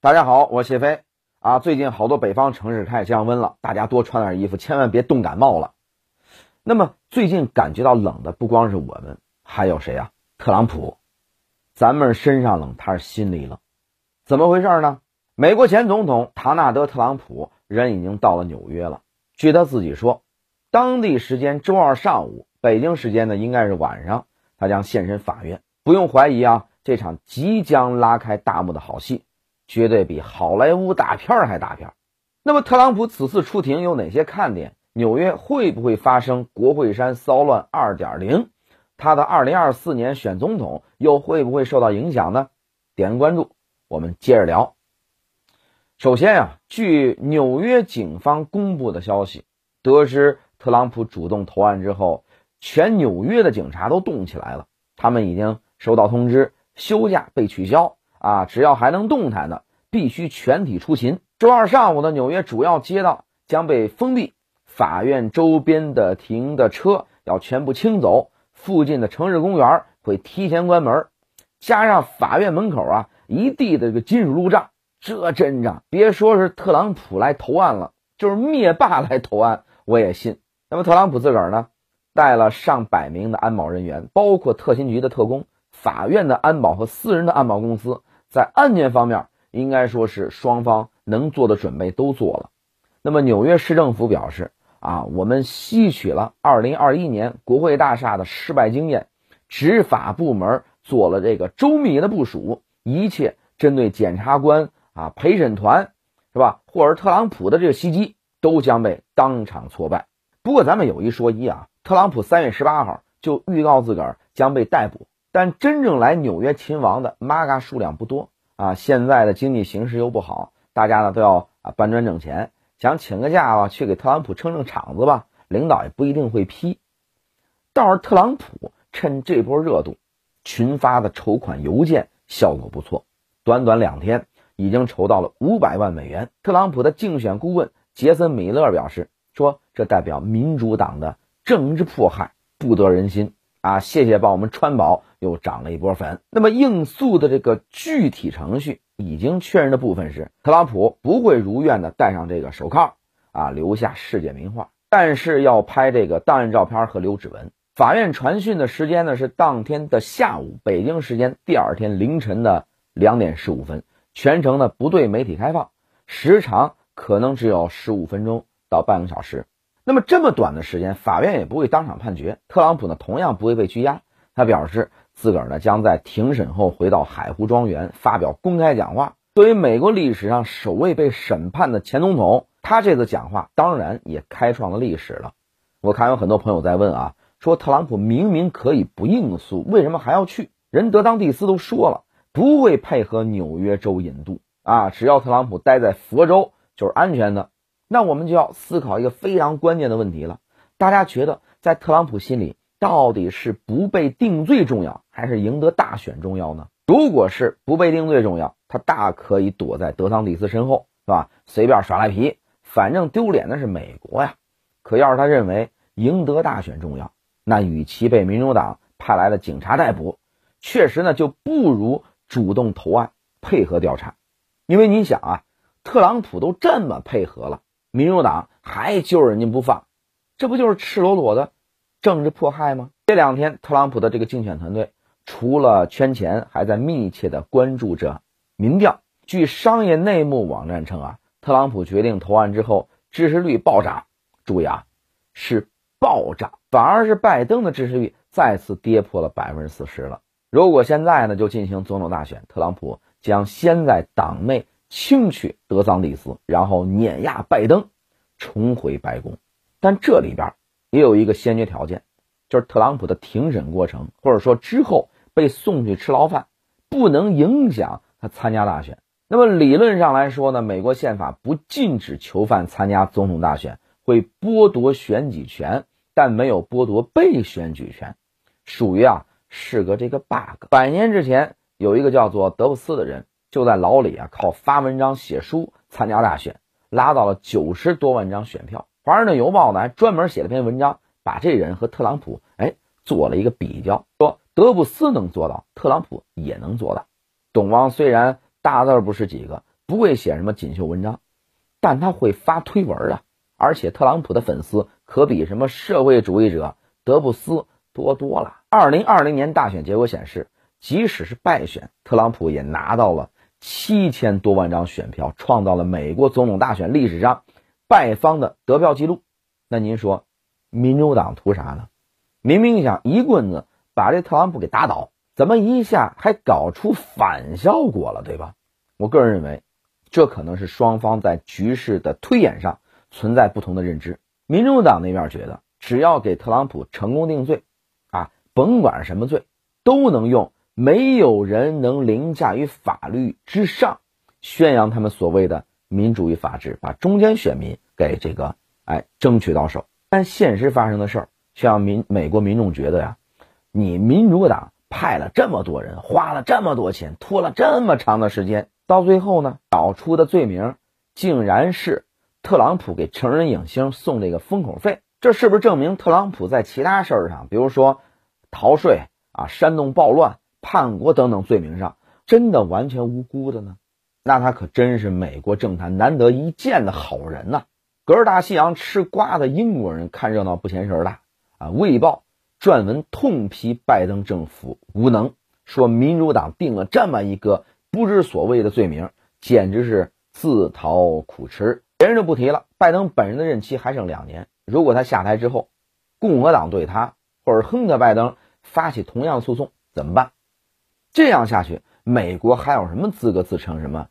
大家好，我是谢飞啊。最近好多北方城市开始降温了，大家多穿点衣服，千万别冻感冒了。那么最近感觉到冷的不光是我们，还有谁呀？特朗普。咱们身上冷，他是心里冷，怎么回事呢？美国前总统唐纳德·特朗普人已经到了纽约了。据他自己说，当地时间周二上午，北京时间呢应该是晚上，他将现身法院。不用怀疑啊，这场即将拉开大幕的好戏。绝对比好莱坞大片还大片。那么，特朗普此次出庭有哪些看点？纽约会不会发生国会山骚乱二点零？他的二零二四年选总统又会不会受到影响呢？点个关注，我们接着聊。首先啊，据纽约警方公布的消息，得知特朗普主动投案之后，全纽约的警察都动起来了。他们已经收到通知，休假被取消。啊，只要还能动弹的，必须全体出勤。周二上午的纽约主要街道将被封闭，法院周边的停的车要全部清走，附近的城市公园会提前关门，加上法院门口啊一地的这个金属路障，这阵仗别说是特朗普来投案了，就是灭霸来投案我也信。那么特朗普自个儿呢，带了上百名的安保人员，包括特勤局的特工、法院的安保和私人的安保公司。在案件方面，应该说是双方能做的准备都做了。那么纽约市政府表示啊，我们吸取了2021年国会大厦的失败经验，执法部门做了这个周密的部署，一切针对检察官啊、陪审团是吧，或者特朗普的这个袭击，都将被当场挫败。不过咱们有一说一啊，特朗普3月18号就预告自个儿将被逮捕。但真正来纽约擒王的 MAGA 数量不多啊！现在的经济形势又不好，大家呢都要啊搬砖挣钱，想请个假吧去给特朗普撑撑场子吧，领导也不一定会批。倒是特朗普趁这波热度，群发的筹款邮件效果不错，短短两天已经筹到了五百万美元。特朗普的竞选顾问杰森·米勒表示说：“这代表民主党的政治迫害不得人心。”啊，谢谢帮我们川宝又涨了一波粉。那么应诉的这个具体程序已经确认的部分是，特朗普不会如愿的戴上这个手铐啊，留下世界名画，但是要拍这个档案照片和留指纹。法院传讯的时间呢是当天的下午，北京时间第二天凌晨的两点十五分，全程呢不对媒体开放，时长可能只有十五分钟到半个小时。那么这么短的时间，法院也不会当场判决。特朗普呢，同样不会被拘押。他表示，自个儿呢将在庭审后回到海湖庄园发表公开讲话。作为美国历史上首位被审判的前总统，他这次讲话当然也开创了历史了。我看有很多朋友在问啊，说特朗普明明可以不应诉，为什么还要去？人德当蒂斯都说了，不会配合纽约州引渡啊，只要特朗普待在佛州就是安全的。那我们就要思考一个非常关键的问题了：大家觉得在特朗普心里，到底是不被定罪重要，还是赢得大选重要呢？如果是不被定罪重要，他大可以躲在德桑蒂斯身后，是吧？随便耍赖皮，反正丢脸的是美国呀。可要是他认为赢得大选重要，那与其被民主党派来的警察逮捕，确实呢就不如主动投案配合调查，因为你想啊，特朗普都这么配合了。民主党还揪着人家不放，这不就是赤裸裸的政治迫害吗？这两天，特朗普的这个竞选团队除了圈钱，还在密切的关注着民调。据商业内幕网站称啊，特朗普决定投案之后，支持率暴涨。注意啊，是暴涨，反而是拜登的支持率再次跌破了百分之四十了。如果现在呢就进行总统大选，特朗普将先在党内。轻取德桑蒂斯，然后碾压拜登，重回白宫。但这里边也有一个先决条件，就是特朗普的庭审过程，或者说之后被送去吃牢饭，不能影响他参加大选。那么理论上来说呢，美国宪法不禁止囚犯参加总统大选，会剥夺选举权，但没有剥夺被选举权，属于啊是个这个 bug。百年之前有一个叫做德布斯的人。就在牢里啊，靠发文章写书参加大选，拉到了九十多万张选票。华盛顿邮报呢还专门写了篇文章，把这人和特朗普哎做了一个比较，说德布斯能做到，特朗普也能做到。懂王虽然大字不是几个，不会写什么锦绣文章，但他会发推文啊。而且特朗普的粉丝可比什么社会主义者德布斯多多了。二零二零年大选结果显示，即使是败选，特朗普也拿到了七千多万张选票，创造了美国总统大选历史上败方的得票记录。那您说，民主党图啥呢？明明想一棍子把这特朗普给打倒，怎么一下还搞出反效果了，对吧？我个人认为，这可能是双方在局势的推演上。存在不同的认知，民主党那边觉得，只要给特朗普成功定罪，啊，甭管什么罪，都能用没有人能凌驾于法律之上，宣扬他们所谓的民主与法治，把中间选民给这个哎争取到手。但现实发生的事儿，却让民美国民众觉得呀，你民主党派了这么多人，花了这么多钱，拖了这么长的时间，到最后呢，找出的罪名竟然是。特朗普给成人影星送这个封口费，这是不是证明特朗普在其他事儿上，比如说逃税啊、煽动暴乱、叛国等等罪名上，真的完全无辜的呢？那他可真是美国政坛难得一见的好人呐！隔着大西洋吃瓜的英国人看热闹不嫌事儿大啊！《卫报》撰文痛批拜登政府无能，说民主党定了这么一个不知所谓的罪名，简直是自讨苦吃。别人就不提了。拜登本人的任期还剩两年，如果他下台之后，共和党对他或者亨特拜登发起同样诉讼，怎么办？这样下去，美国还有什么资格自称什么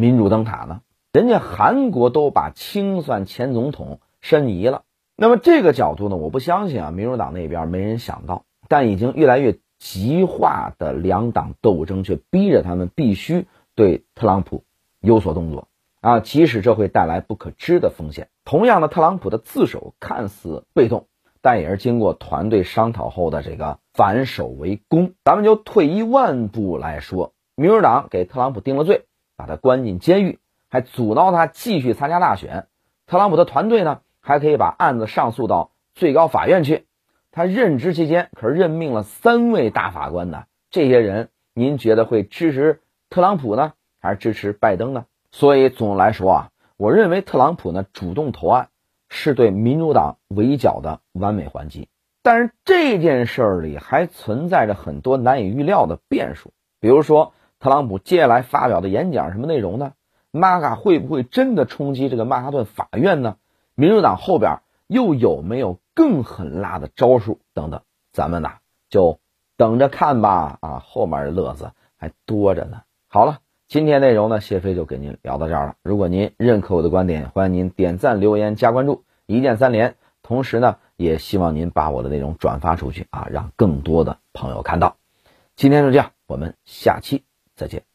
民主灯塔呢？人家韩国都把清算前总统申遗了。那么这个角度呢？我不相信啊，民主党那边没人想到，但已经越来越极化的两党斗争却逼着他们必须对特朗普有所动作。啊，即使这会带来不可知的风险，同样的，特朗普的自首看似被动，但也是经过团队商讨后的这个反守为攻。咱们就退一万步来说，民主党给特朗普定了罪，把他关进监狱，还阻挠他继续参加大选。特朗普的团队呢，还可以把案子上诉到最高法院去。他任职期间可是任命了三位大法官呢，这些人您觉得会支持特朗普呢，还是支持拜登呢？所以总的来说啊，我认为特朗普呢主动投案是对民主党围剿的完美还击。但是这件事儿里还存在着很多难以预料的变数，比如说特朗普接下来发表的演讲什么内容呢？马卡会不会真的冲击这个曼哈顿法院呢？民主党后边又有没有更狠辣的招数等等？咱们呐就等着看吧。啊，后面的乐子还多着呢。好了。今天内容呢，谢飞就给您聊到这儿了。如果您认可我的观点，欢迎您点赞、留言、加关注，一键三连。同时呢，也希望您把我的内容转发出去啊，让更多的朋友看到。今天就这样，我们下期再见。